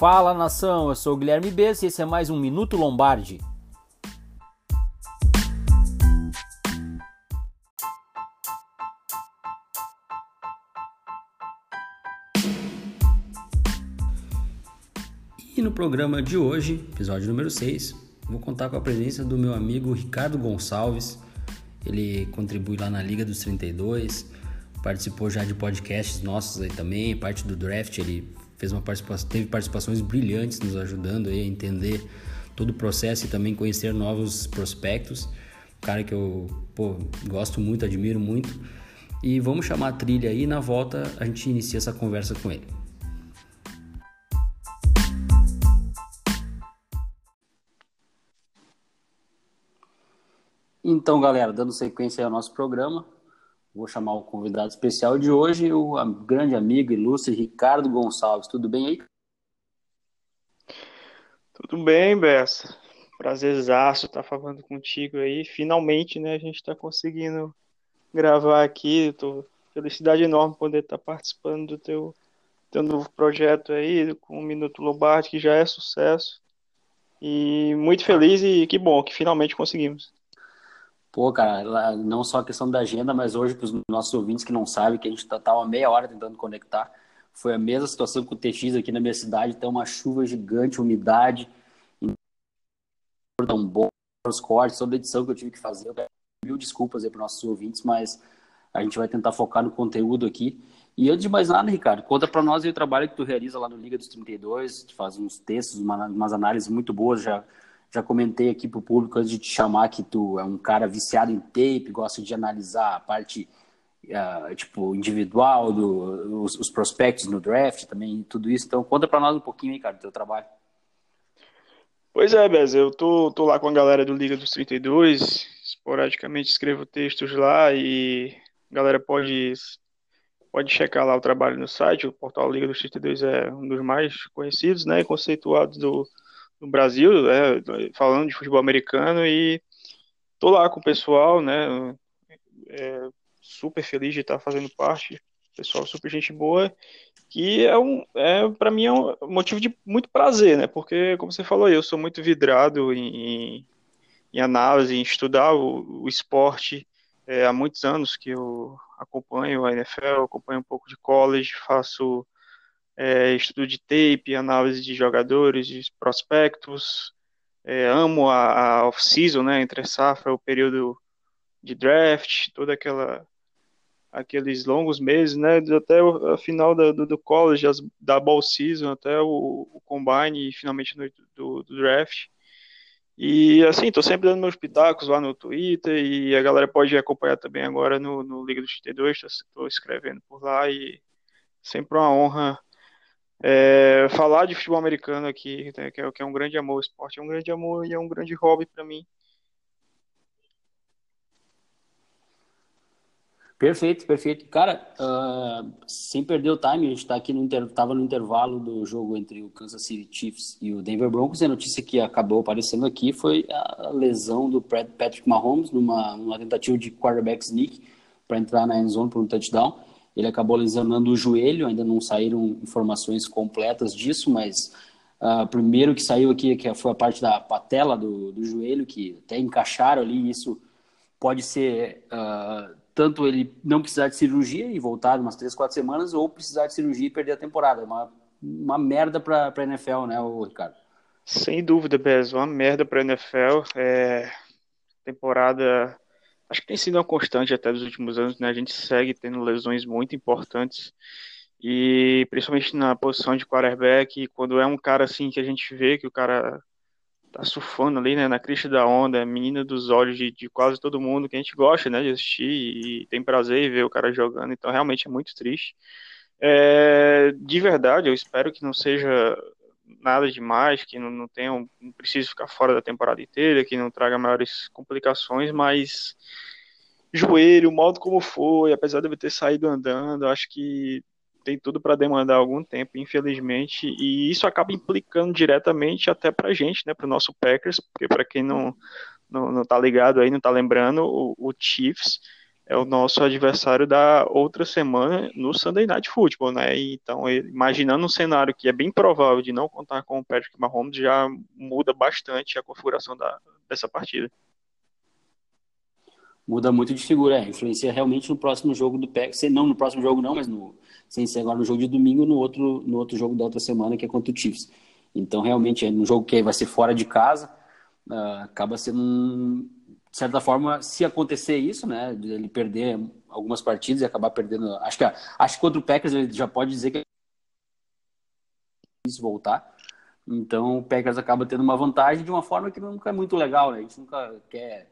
Fala nação, eu sou o Guilherme Bess e esse é mais um Minuto Lombardi. E no programa de hoje, episódio número 6, vou contar com a presença do meu amigo Ricardo Gonçalves. Ele contribui lá na Liga dos 32, participou já de podcasts nossos aí também, parte do draft, ele fez uma participação, teve participações brilhantes nos ajudando a entender todo o processo e também conhecer novos prospectos. Um cara que eu pô, gosto muito, admiro muito. E vamos chamar a trilha aí na volta a gente inicia essa conversa com ele. Então, galera, dando sequência ao nosso programa, Vou chamar o convidado especial de hoje, o grande amigo ilustre Ricardo Gonçalves. Tudo bem aí? Tudo bem, Bessa. Prazerzaço estar falando contigo aí. Finalmente, né, a gente está conseguindo gravar aqui. Tô felicidade enorme poder estar participando do teu, teu novo projeto aí, com o Minuto Lombardi, que já é sucesso. E muito feliz e que bom que finalmente conseguimos. Pô, cara, não só a questão da agenda, mas hoje, para os nossos ouvintes que não sabem, que a gente estava tá, meia hora tentando conectar, foi a mesma situação com o TX aqui na minha cidade, tem uma chuva gigante, umidade, um bom os cortes, toda a edição que eu tive que fazer, eu mil desculpas aí para nossos ouvintes, mas a gente vai tentar focar no conteúdo aqui. E antes de mais nada, Ricardo, conta para nós o trabalho que tu realiza lá no Liga dos 32, tu faz uns textos, umas análises muito boas, já já comentei aqui pro público antes de te chamar que tu é um cara viciado em tape, gosta de analisar a parte uh, tipo individual do os, os, prospectos no draft também tudo isso. Então conta para nós um pouquinho aí, cara, do teu trabalho. Pois é, Bez, eu tô, tô lá com a galera do Liga dos 32, esporadicamente escrevo textos lá e a galera pode pode checar lá o trabalho no site, o portal Liga dos 32 é um dos mais conhecidos, né, conceituados do no Brasil, né, falando de futebol americano e tô lá com o pessoal, né, é, super feliz de estar fazendo parte, pessoal super gente boa, que é um, é, para mim é um motivo de muito prazer, né, porque como você falou, eu sou muito vidrado em, em análise, em estudar o, o esporte, é, há muitos anos que eu acompanho a NFL, acompanho um pouco de college, faço é, estudo de tape, análise de jogadores, de prospectos, é, amo a, a off-season, né, entre safra, o período de draft, toda aquela aqueles longos meses, né, até o final da, do, do college, as, da ball season, até o, o combine e finalmente no, do, do draft. E assim, tô sempre dando meus pitacos lá no Twitter e a galera pode acompanhar também agora no, no Liga do 32, estou escrevendo por lá e sempre uma honra é, falar de futebol americano aqui, né, que, é, que é um grande amor, esporte é um grande amor e é um grande hobby para mim. Perfeito, perfeito. Cara, uh, sem perder o time, a gente tá aqui no inter... tava no intervalo do jogo entre o Kansas City Chiefs e o Denver Broncos, e a notícia que acabou aparecendo aqui foi a lesão do Patrick Mahomes numa, numa tentativa de quarterback sneak para entrar na end zone por um touchdown. Ele acabou lesionando o joelho, ainda não saíram informações completas disso, mas uh, primeiro que saiu aqui que foi a parte da patela do, do joelho, que até encaixaram ali, isso pode ser uh, tanto ele não precisar de cirurgia e voltar umas três, quatro semanas, ou precisar de cirurgia e perder a temporada. É uma, uma merda para a NFL, né, Ricardo? Sem dúvida, Bez, uma merda para a NFL. É... Temporada acho que tem sido uma constante até dos últimos anos, né? A gente segue tendo lesões muito importantes e principalmente na posição de quarterback, quando é um cara assim que a gente vê que o cara tá surfando ali, né, na crista da onda, é menina dos olhos de, de, quase todo mundo que a gente gosta, né, de assistir e tem prazer em ver o cara jogando, então realmente é muito triste. É, de verdade, eu espero que não seja nada demais, que não, não tenha, não precise ficar fora da temporada inteira, que não traga maiores complicações, mas joelho, o modo como foi, apesar de eu ter saído andando, acho que tem tudo para demandar algum tempo, infelizmente, e isso acaba implicando diretamente até para gente, né, para o nosso Packers, porque para quem não, não, não tá ligado aí, não tá lembrando, o, o Chiefs é o nosso adversário da outra semana no Sunday Night Football, né? Então, imaginando um cenário que é bem provável de não contar com o Patrick Mahomes, já muda bastante a configuração da, dessa partida. Muda muito de figura, é. Influencia realmente no próximo jogo do Packers. Não no próximo jogo, não, mas no, sem ser agora no jogo de domingo, no outro, no outro jogo da outra semana, que é contra o Chiefs. Então, realmente, é um jogo que vai ser fora de casa, uh, acaba sendo de certa forma, se acontecer isso, né, ele perder algumas partidas e acabar perdendo, acho que acho que contra o Packers ele já pode dizer que é voltar. Então o Packers acaba tendo uma vantagem de uma forma que nunca é muito legal, né? A gente nunca quer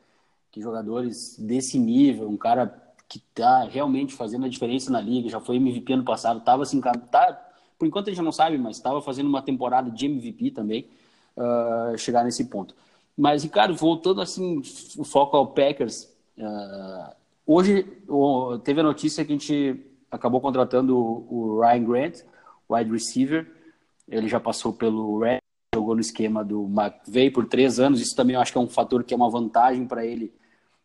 que jogadores desse nível, um cara que tá realmente fazendo a diferença na liga, já foi MVP ano passado, tava assim, tá, por enquanto a gente não sabe, mas estava fazendo uma temporada de MVP também, uh, chegar nesse ponto. Mas, Ricardo, voltando assim, o foco ao Packers, uh, hoje teve a notícia que a gente acabou contratando o Ryan Grant, wide receiver. Ele já passou pelo Red, jogou no esquema do McVay por três anos. Isso também eu acho que é um fator que é uma vantagem para ele.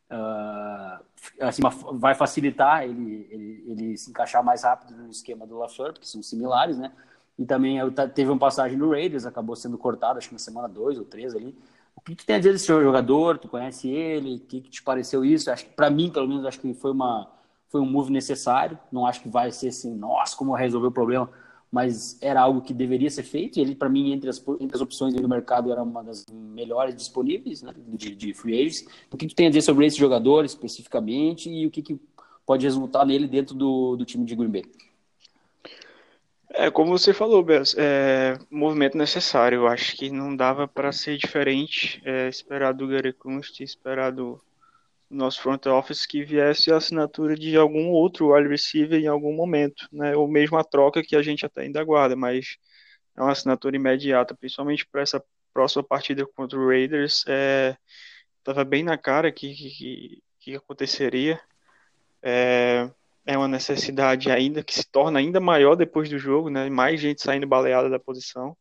Uh, assim, vai facilitar ele, ele, ele, se encaixar mais rápido no esquema do LaFleur, porque são similares, né? E também teve uma passagem no Raiders, acabou sendo cortado, acho que na semana 2 ou 3 ali. O que tu tem a dizer desse jogador? Tu conhece ele? O que, que te pareceu isso? Acho que para mim, pelo menos, acho que foi uma foi um move necessário. Não acho que vai ser assim, nossa, como resolver o problema, mas era algo que deveria ser feito. E ele, para mim, entre as, entre as opções do mercado, era uma das melhores disponíveis né, de, de free agents. O que tu tem a dizer sobre esse jogador especificamente e o que, que pode resultar nele dentro do, do time de Green Bay? É, como você falou, Bess, é movimento necessário. Eu acho que não dava para ser diferente. É, esperar do Gary Kunst, esperar do nosso front office que viesse a assinatura de algum outro wide receiver em algum momento, né? Ou mesmo a troca que a gente até ainda aguarda, mas é uma assinatura imediata, principalmente para essa próxima partida contra o Raiders. É, tava bem na cara que que, que aconteceria. É, é uma necessidade ainda que se torna ainda maior depois do jogo, né? Mais gente saindo baleada da posição.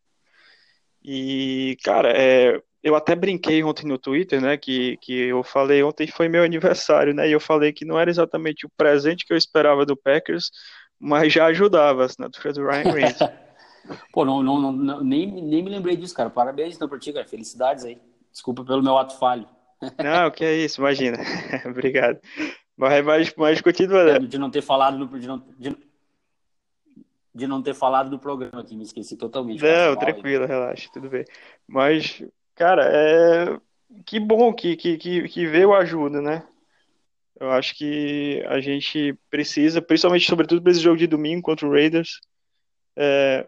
E, cara, é, eu até brinquei ontem no Twitter, né? Que, que eu falei ontem foi meu aniversário, né? E eu falei que não era exatamente o presente que eu esperava do Packers, mas já ajudava a assinatura do Ryan Grant. Pô, não, não, não, nem, nem me lembrei disso, cara. Parabéns então pra ti, cara. Felicidades aí. Desculpa pelo meu ato falho. Não, que é isso, imagina. Obrigado. Mas, mas, mas continua. Né? De não ter falado no, de, não, de, de, não ter falado do programa aqui, me esqueci totalmente. Não, tranquilo, aí. relaxa, tudo bem. Mas, cara, é que bom que, que, que, veio ajuda, né? Eu acho que a gente precisa, principalmente, sobretudo para esse jogo de domingo contra o Raiders. É,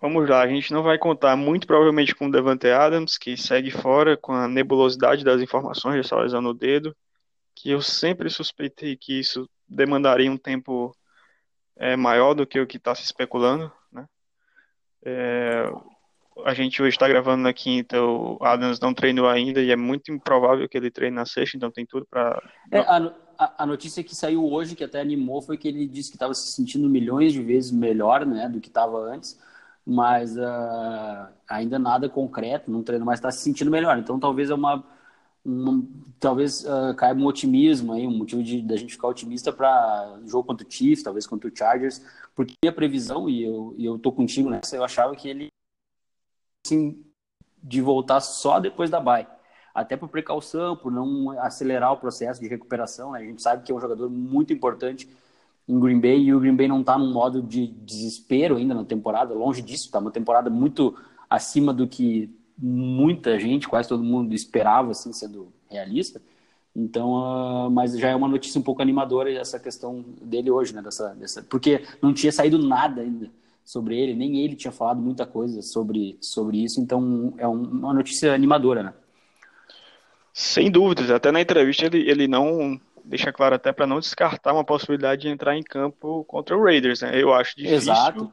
vamos lá, a gente não vai contar muito provavelmente com o Devante Adams, que segue fora com a nebulosidade das informações, já lesão no dedo que eu sempre suspeitei que isso demandaria um tempo é, maior do que o que está se especulando, né? É, a gente hoje está gravando na quinta, o Adams não treinou ainda e é muito improvável que ele treine na sexta, então tem tudo para. É, a, a, notícia que saiu hoje, que até animou, foi que ele disse que estava se sentindo milhões de vezes melhor né, do que estava antes, mas uh, ainda nada concreto, não treino mais, está se sentindo melhor. Então talvez é uma um, talvez uh, caiba um otimismo aí, um motivo de da gente ficar otimista para jogo contra o Chiefs, talvez contra o Chargers, porque a previsão e eu e eu tô contigo nessa, eu achava que ele assim de voltar só depois da bye. Até por precaução, por não acelerar o processo de recuperação, né? A gente sabe que é um jogador muito importante em Green Bay e o Green Bay não está num modo de desespero ainda na temporada, longe disso, está uma temporada muito acima do que muita gente, quase todo mundo esperava, assim, sendo realista. Então, uh, mas já é uma notícia um pouco animadora essa questão dele hoje, né? Dessa, dessa, porque não tinha saído nada ainda sobre ele, nem ele tinha falado muita coisa sobre, sobre isso, então é um, uma notícia animadora, né? Sem dúvidas, até na entrevista ele, ele não deixa claro até para não descartar uma possibilidade de entrar em campo contra o Raiders, né? Eu acho difícil. Exato.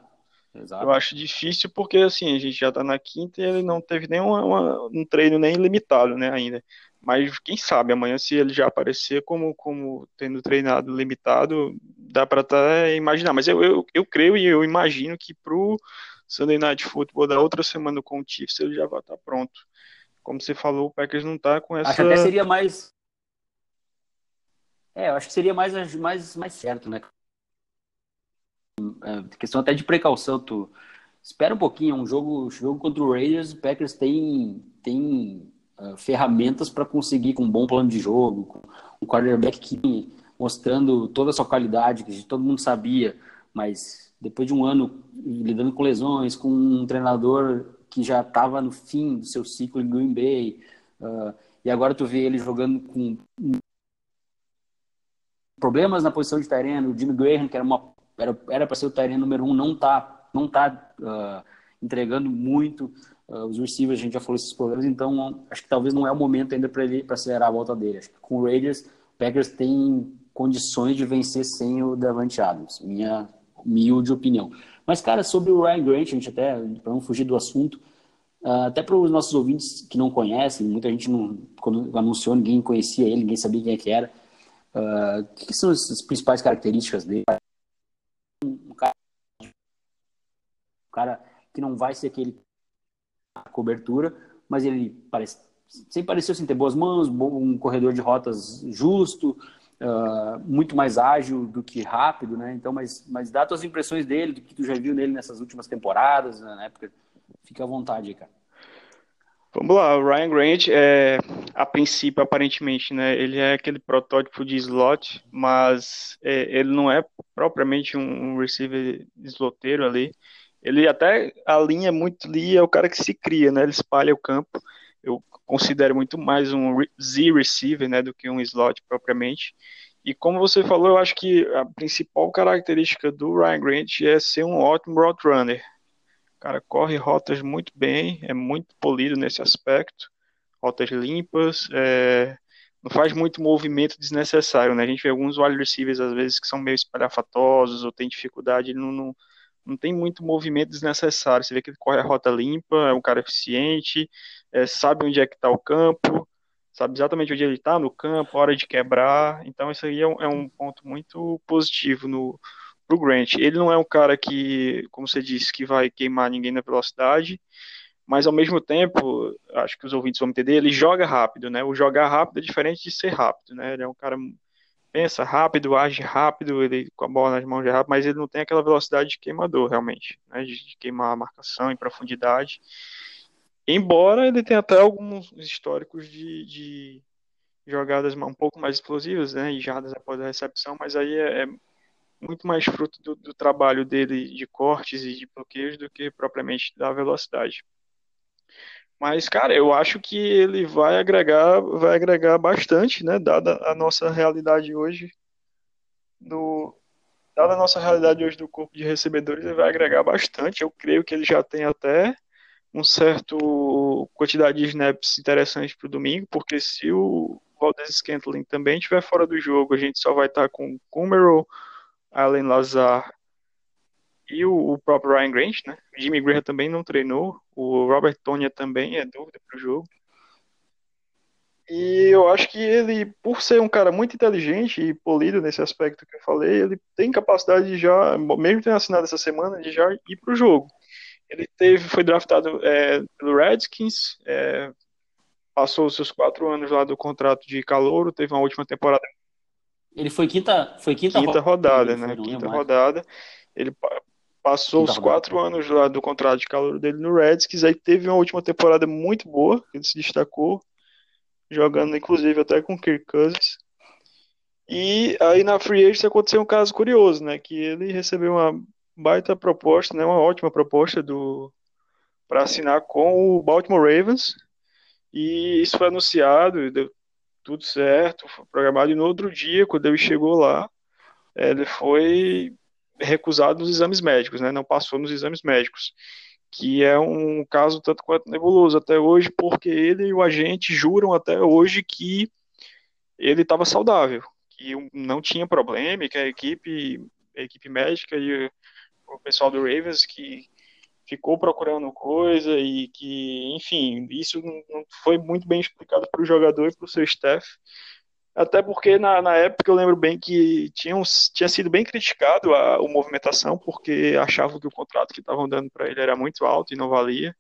Exato. Eu acho difícil porque assim, a gente já tá na quinta e ele não teve nenhum uma, um treino nem limitado, né, ainda. Mas quem sabe amanhã se ele já aparecer como, como tendo treinado limitado, dá para até imaginar. Mas eu, eu, eu creio e eu imagino que pro Sunday Night Football da outra semana com o Chiefs ele já vai estar tá pronto. Como você falou, o Packers não tá com essa. Acho até seria mais É, eu acho que seria mais, mais, mais certo, né? É, questão até de precaução, tu espera um pouquinho, um jogo, jogo contra o Raiders, o Packers tem, tem uh, ferramentas para conseguir com um bom plano de jogo, com um quarterback que mostrando toda a sua qualidade, que todo mundo sabia, mas depois de um ano lidando com lesões, com um treinador que já estava no fim do seu ciclo em Green Bay, uh, e agora tu vê ele jogando com problemas na posição de Tyrene, o Jimmy Graham, que era uma era para ser o Tyrene número um, não está não tá, uh, entregando muito. Uh, os receivers, a gente já falou esses problemas, então acho que talvez não é o momento ainda para ele para acelerar a volta dele. Acho que com o Raiders, o Packers tem condições de vencer sem o Davante Adams, minha humilde opinião. Mas, cara, sobre o Ryan Grant, a gente até, para não fugir do assunto, uh, até para os nossos ouvintes que não conhecem, muita gente não, quando anunciou, ninguém conhecia ele, ninguém sabia quem é que era. Uh, o que são as principais características dele? Um cara, um cara que não vai ser aquele cobertura, mas ele parece, sempre pareceu assim, ter boas mãos, um corredor de rotas justo, uh, muito mais ágil do que rápido, né? Então, mas, mas dá tuas impressões dele, do que tu já viu nele nessas últimas temporadas, né? na época. Fica à vontade cara. Vamos lá, o Ryan Grant, é, a princípio, aparentemente, né, ele é aquele protótipo de slot, mas é, ele não é propriamente um, receiver sloteiro ali. Ele até alinha muito ali, é o cara que se cria, né, ele espalha o campo. Eu considero muito mais um Z receiver, né, do que um slot propriamente. E como você falou, eu acho que a principal característica do Ryan Grant é ser um ótimo route runner. O cara corre rotas muito bem, é muito polido nesse aspecto, rotas limpas, é, não faz muito movimento desnecessário, né? A gente vê alguns wide receivers às vezes que são meio espalhafatosos ou tem dificuldade, ele não, não, não tem muito movimento desnecessário. Você vê que ele corre a rota limpa, é um cara eficiente, é, sabe onde é que está o campo, sabe exatamente onde ele está no campo, hora de quebrar. Então isso aí é um, é um ponto muito positivo no pro Grant. Ele não é um cara que, como você disse, que vai queimar ninguém na velocidade, mas ao mesmo tempo, acho que os ouvintes vão entender, ele joga rápido, né? O jogar rápido é diferente de ser rápido, né? Ele é um cara pensa rápido, age rápido, ele com a bola nas mãos é rápido, mas ele não tem aquela velocidade de queimador realmente, né? De, de queimar a marcação em profundidade. Embora ele tenha até alguns históricos de, de jogadas um pouco mais explosivas, né? E jardas após a recepção, mas aí é, é muito mais fruto do, do, trabalho dele de cortes e de bloqueios do que propriamente da velocidade. Mas, cara, eu acho que ele vai agregar, vai agregar bastante, né? Dada a nossa realidade hoje do, dada a nossa realidade hoje do corpo de recebedores, ele vai agregar bastante. Eu creio que ele já tem até um certo quantidade de snaps interessante para o domingo, porque se o Valdez Scantling também estiver fora do jogo, a gente só vai estar com Kummerow, Allen Lazar e o, o, próprio Ryan Grant, né? O Jimmy Graham também não treinou, o Robert Tonya também é dúvida para o jogo. E eu acho que ele, por ser um cara muito inteligente e polido nesse aspecto que eu falei, ele tem capacidade de já, mesmo tendo assinado essa semana, de já ir para o jogo. Ele teve, foi draftado é, pelo Redskins, é, passou os seus quatro anos lá do contrato de calouro, teve uma última temporada ele foi quinta, foi quinta, quinta rodada, né? Quinta rodada. Ele passou os quatro anos lá do contrato de calor dele no Redskins, aí teve uma última temporada muito boa, ele se destacou, jogando inclusive até com Kirk Cousins. E aí na Free Agent aconteceu um caso curioso, né? Que ele recebeu uma baita proposta, né? Uma ótima proposta do para assinar com o Baltimore Ravens. E isso foi anunciado, tudo certo, foi programado, e no outro dia, quando ele chegou lá, ele foi recusado nos exames médicos, né? Não passou nos exames médicos, que é um caso tanto quanto nebuloso até hoje, porque ele e o agente juram até hoje que ele estava saudável, que não tinha problema, que a equipe, a equipe médica e o pessoal do Ravens que ficou procurando coisa e que, enfim, isso não foi muito bem explicado para o jogador e para o seu staff. Até porque na, na época eu lembro bem que tinha, tinha sido bem criticado a, a movimentação, porque achavam que o contrato que estavam dando para ele era muito alto e não valia.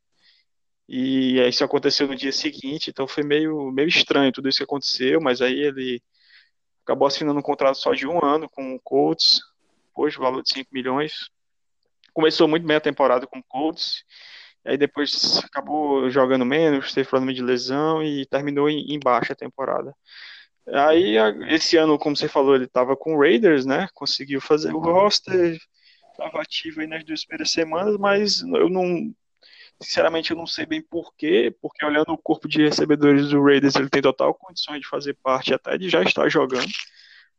E isso aconteceu no dia seguinte, então foi meio, meio estranho tudo isso que aconteceu, mas aí ele acabou assinando um contrato só de um ano com o Colts, hoje o valor de 5 milhões. Começou muito bem a temporada com o Colts, aí depois acabou jogando menos, teve problema de lesão e terminou em, em baixa a temporada. Aí, esse ano, como você falou, ele estava com o Raiders, né? Conseguiu fazer o roster, estava ativo aí nas duas primeiras semanas, mas eu não. Sinceramente, eu não sei bem porquê, porque olhando o corpo de recebedores do Raiders, ele tem total condições de fazer parte até de já estar jogando,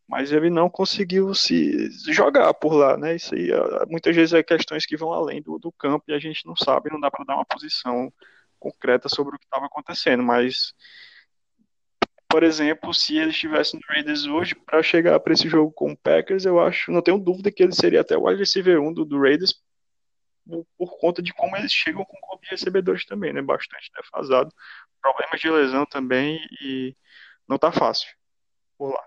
mas ele não conseguiu se jogar por lá, né? Isso aí muitas vezes é questões que vão além do, do campo e a gente não sabe, não dá para dar uma posição concreta sobre o que estava acontecendo, mas por exemplo, se ele estivesse no Raiders hoje, para chegar para esse jogo com o Packers, eu acho, não tenho dúvida que ele seria até o wide receiver 1 do, do Raiders, por, por, conta de como eles chegam com o corpo de recebedores também, né? Bastante defasado. Problemas de lesão também e não tá fácil por lá.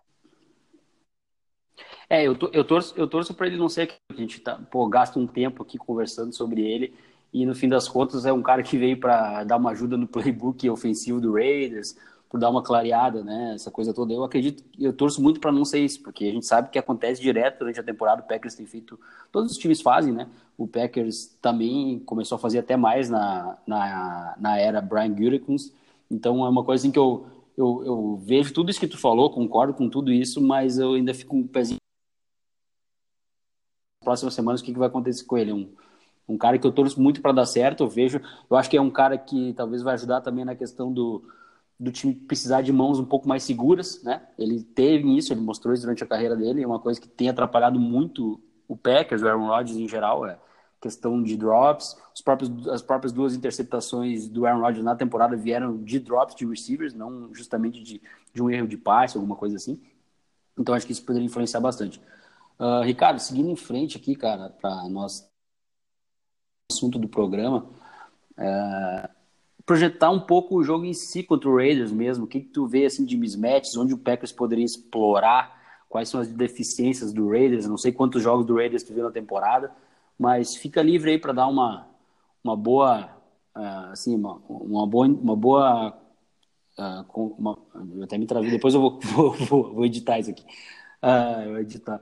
É, eu, eu torço, eu torço para ele não ser que a gente tá, pô, gasta um tempo aqui conversando sobre ele e no fim das contas é um cara que veio para dar uma ajuda no playbook ofensivo do Raiders, por dar uma clareada, né? Essa coisa toda. Eu acredito, eu torço muito para não ser isso, porque a gente sabe que acontece direto durante a temporada. O Packers tem feito, todos os times fazem, né? O Packers também começou a fazer até mais na, na, na era Brian Gutekunst. Então é uma coisa assim que eu, eu, eu vejo tudo isso que tu falou, concordo com tudo isso, mas eu ainda fico um pezinho. Próximas semanas, o que, que vai acontecer com ele? Um, um cara que eu torço muito para dar certo, eu vejo. Eu acho que é um cara que talvez vai ajudar também na questão do do time precisar de mãos um pouco mais seguras, né? Ele teve isso, ele mostrou isso durante a carreira dele, é uma coisa que tem atrapalhado muito o Packers, o Aaron Rodgers em geral, é questão de drops. Os próprios, as próprias duas interceptações do Aaron Rodgers na temporada vieram de drops de receivers, não justamente de, de um erro de passe, alguma coisa assim. Então acho que isso poderia influenciar bastante. Uh, Ricardo, seguindo em frente aqui, cara, para nós assunto do programa, uh, projetar um pouco o jogo em si contra o Raiders mesmo. O que, que tu vê assim de mismatches, onde o Packers poderia explorar, quais são as deficiências do Raiders. Não sei quantos jogos do Raiders tu viu na temporada, mas fica livre aí para dar uma, uma boa, uh, assim, uma, uma boa, uma boa uh, uma, eu até me travei, depois eu vou, vou, vou, editar isso aqui. Uh, eu editar.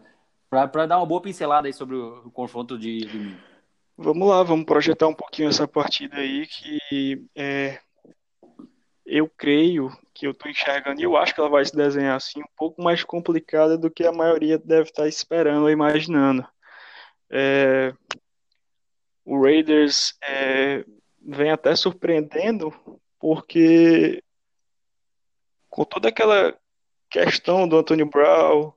Para dar uma boa pincelada aí sobre o, o confronto de domingo. Vamos lá, vamos projetar um pouquinho essa partida aí que é, eu creio que eu estou enxergando e eu acho que ela vai se desenhar assim um pouco mais complicada do que a maioria deve estar esperando ou imaginando. É, o Raiders é, vem até surpreendendo porque com toda aquela questão do Antônio Brown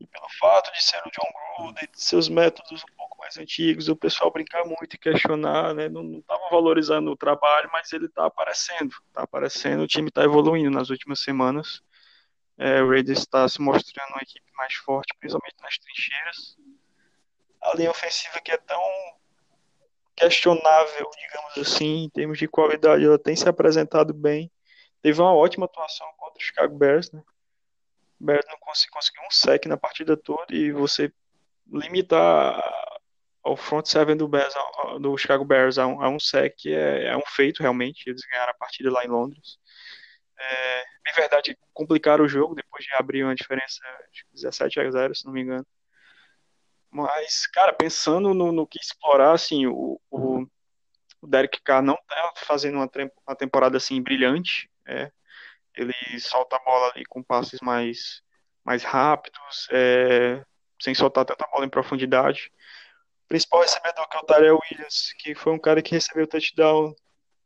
e pelo fato de ser o John Gruden, de seus métodos um pouco mais antigos, o pessoal brincar muito e questionar, né? Não estava valorizando o trabalho, mas ele está aparecendo, está aparecendo, o time está evoluindo nas últimas semanas. É, o Raiders está se mostrando uma equipe mais forte, principalmente nas trincheiras. A linha ofensiva que é tão questionável, digamos assim, em termos de qualidade, ela tem se apresentado bem. Teve uma ótima atuação contra o Chicago Bears, né? Bears não conseguiu um sec na partida toda e você limitar ao front seven do, Bears, do Chicago Bears a um, um sec é, é, um feito realmente. Eles ganharam a partida lá em Londres. É, em verdade, complicaram o jogo depois de abrir uma diferença de 17 a 0, se não me engano. Mas, cara, pensando no, no que explorar, assim, o, o, o Derek Carr não tá fazendo uma, uma temporada assim brilhante. É, ele solta a bola ali com passes mais, mais rápidos, é, sem soltar tanta bola em profundidade. O principal recebedor que é o Tyrell Williams, que foi um cara que recebeu touchdown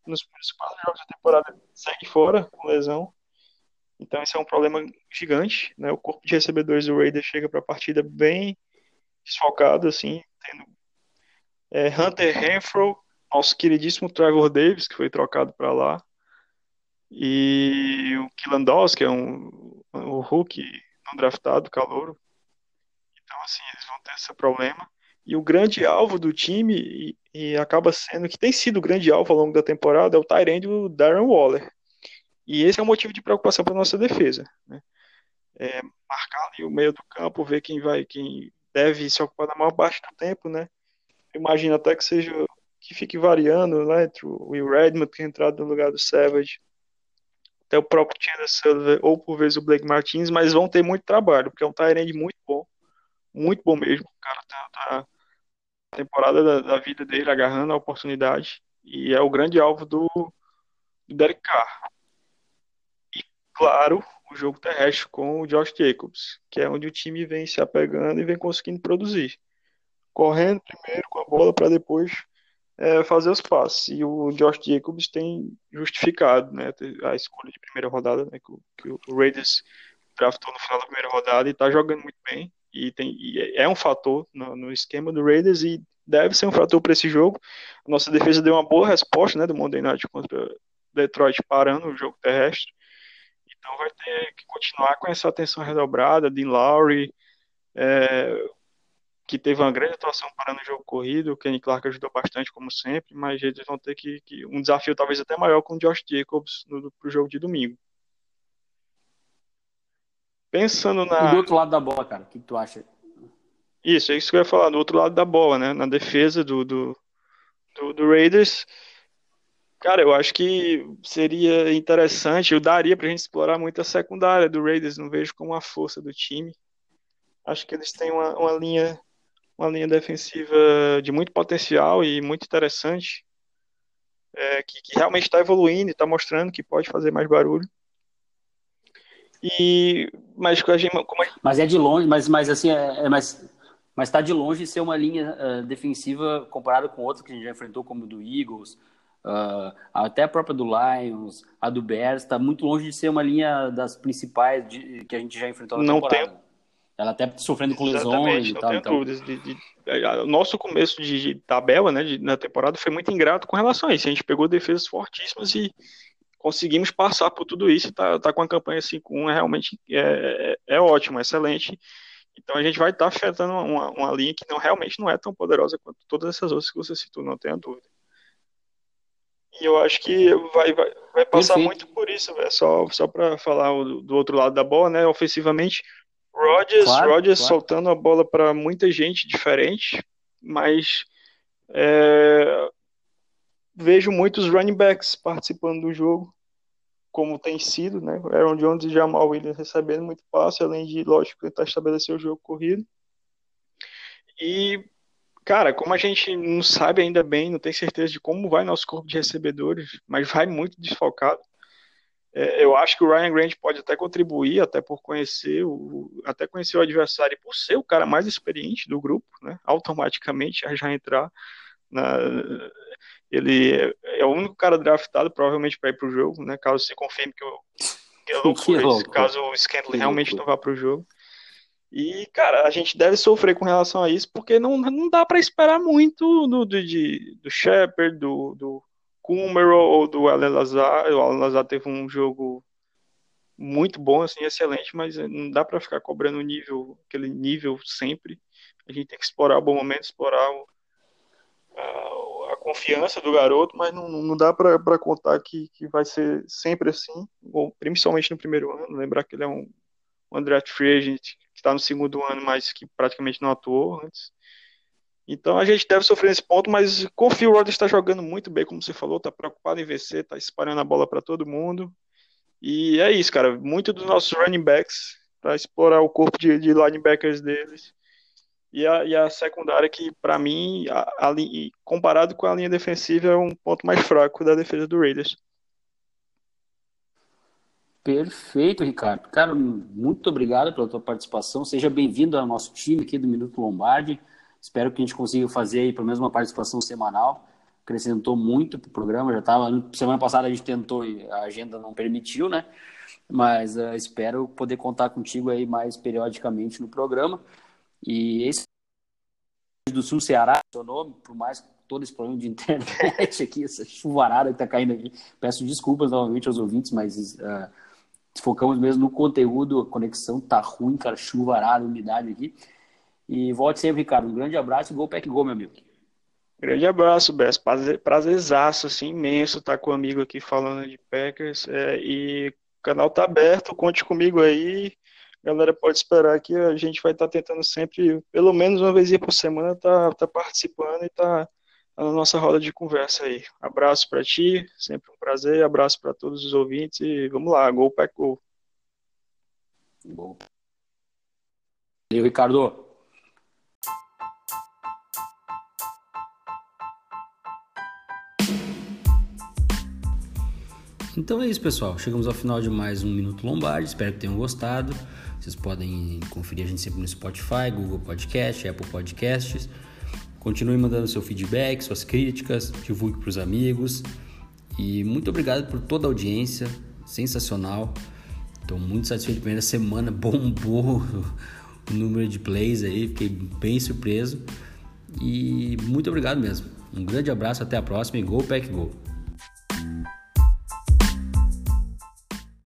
nos primeiros quatro jogos da temporada, segue fora com lesão. Então esse é um problema gigante, né? O corpo de recebedores do Raiders chega para a partida bem desfocado, assim, tendo é, Hunter Renfro, nosso queridíssimo Trevor Davis, que foi trocado para lá, e o Kilandos, que é um, um Hulk não draftado, calouro. Então, assim, eles vão ter esse problema. E o grande alvo do time, e, e acaba sendo, que tem sido o grande alvo ao longo da temporada, é o Tyrande do Darren Waller. E esse é um motivo de preocupação para nossa defesa. Né? É, marcar ali o meio do campo, ver quem vai, quem deve se ocupar da maior parte do tempo, né? Imagina até que seja que fique variando, né? Entre o Will Redmond, que é entrado no lugar do Savage, até o próprio Chandler Sullivan, ou por vezes o Blake Martins, mas vão ter muito trabalho, porque é um Tyrande muito bom, muito bom mesmo. O cara tá, tá temporada da, da, vida dele agarrando a oportunidade e é o grande alvo do, do Derek Carr. E, claro, o jogo terrestre com o Josh Jacobs, que é onde o time vem se apegando e vem conseguindo produzir. Correndo primeiro com a bola para depois é, fazer os passes. E o Josh Jacobs tem justificado né, a escolha de primeira rodada, né, que, que o Raiders draftou no final da primeira rodada e está jogando muito bem. E, tem, e é um fator no, no, esquema do Raiders e deve ser um fator para esse jogo. A nossa defesa deu uma boa resposta né, do Monday Night contra Detroit parando o jogo terrestre. Então vai ter que continuar com essa atenção redobrada. Dean Lowry, é, que teve uma grande atuação parando o jogo corrido. O Kenny Clark ajudou bastante, como sempre, mas eles vão ter que, que um desafio talvez até maior com o Josh Jacobs para o jogo de domingo. Pensando na. E do outro lado da bola, cara, o que tu acha? Isso, é isso que eu ia falar, do outro lado da bola, né? Na defesa do, do, do, do Raiders. Cara, eu acho que seria interessante, eu daria pra gente explorar muito a secundária do Raiders, não vejo como a força do time. Acho que eles têm uma, uma linha uma linha defensiva de muito potencial e muito interessante, é, que, que, realmente está evoluindo e está mostrando que pode fazer mais barulho. E mas a gente, como a gente... mas é de longe, mas mas assim é, é mais mas está de longe de ser uma linha uh, defensiva comparada com outras que a gente já enfrentou, como do Eagles, uh, até a própria do Lions, a do Bears, está muito longe de ser uma linha das principais de, que a gente já enfrentou na não temporada. Tem... Ela até sofrendo com lesões e tal. Então... De, de, o nosso começo de, tabela né, na temporada foi muito ingrato com relação a isso. A gente pegou defesas fortíssimas e conseguimos passar por tudo isso tá, tá com a campanha 5-1 é realmente é, é, é ótimo, é excelente. Então a gente vai estar tá afetando uma, uma linha que não realmente não é tão poderosa quanto todas essas outras que você citou, não tenha dúvida. E eu acho que vai, vai, vai passar Perfeito. muito por isso, véio. só, só para falar do, do, outro lado da bola, né? Ofensivamente, Rodgers, claro, Rodgers claro. soltando a bola para muita gente diferente, mas é, vejo muitos running backs participando do jogo, como tem sido, né? Aaron Jones e Jamal Williams recebendo muito passe, além de, lógico, tentar estabelecer o jogo corrido. E, cara, como a gente não sabe ainda bem, não tem certeza de como vai nosso corpo de recebedores, mas vai muito desfalcado. É, eu acho que o Ryan Grant pode até contribuir, até por conhecer o, até conhecer o adversário e por ser o cara mais experiente do grupo, né? Automaticamente já entrar na, ele é, é o único cara draftado, provavelmente, para ir para o jogo, né? Caso se confirme que, o, que é louco, caso o Scandal realmente não vá para o jogo. E, cara, a gente deve sofrer com relação a isso, porque não, não dá para esperar muito do, do, de, do Shepard, do, do Kumero ou do Alan Lazar. O Alan Lazar teve um jogo muito bom, assim, excelente, mas não dá para ficar cobrando nível, aquele nível sempre. A gente tem que explorar o bom momento, explorar o, a, confiança do garoto, mas não, não dá para contar que, que vai ser sempre assim, ou principalmente no primeiro ano. Lembrar que ele é um, um draft free agent que está no segundo ano, mas que praticamente não atuou antes. Então a gente deve sofrer nesse ponto, mas confio o Rodgers está jogando muito bem, como você falou, está preocupado em vencer, está espalhando a bola para todo mundo. E é isso, cara. Muito dos nossos running backs para explorar o corpo de, de linebackers deles e a, e a secundária que, para mim, a, a, comparado com a linha defensiva, é um ponto mais fraco da defesa do Raiders. Perfeito, Ricardo. Cara, muito obrigado pela tua participação. Seja bem-vindo ao nosso time aqui do Minuto Lombardi. Espero que a gente consiga fazer aí pelo menos uma participação semanal. Acrescentou muito para o programa. Já estava semana passada a gente tentou e a agenda não permitiu, né? Mas uh, espero poder contar contigo aí mais periodicamente no programa. E esse do Sul Ceará, seu nome, por mais todo esse problema de internet aqui, essa chuvarada que está caindo aqui. Peço desculpas novamente aos ouvintes, mas uh, focamos mesmo no conteúdo, a conexão tá ruim, cara, chuvarada, umidade aqui. E volte sempre, Ricardo. Um grande abraço e gol pack gol, meu amigo. Grande abraço, Bess. Prazer, prazerzaço, assim, imenso estar com o amigo aqui falando de Packers. É, e o canal tá aberto, conte comigo aí galera pode esperar que a gente vai estar tá tentando sempre, pelo menos uma vez por semana, tá, tá participando e tá, na nossa roda de conversa aí. Abraço para ti, sempre um prazer, abraço para todos os ouvintes e vamos lá, gol pack gol. Gol. Valeu, Ricardo. Então é isso, pessoal. Chegamos ao final de mais um Minuto Lombardi. Espero que tenham gostado. Vocês podem conferir a gente sempre no Spotify, Google Podcast, Apple Podcasts. Continue mandando seu feedback, suas críticas, divulgue para os amigos. E muito obrigado por toda a audiência, sensacional. Estou muito satisfeito. Primeira semana bombou o número de plays aí, fiquei bem surpreso. E muito obrigado mesmo. Um grande abraço, até a próxima e Go Pack Go!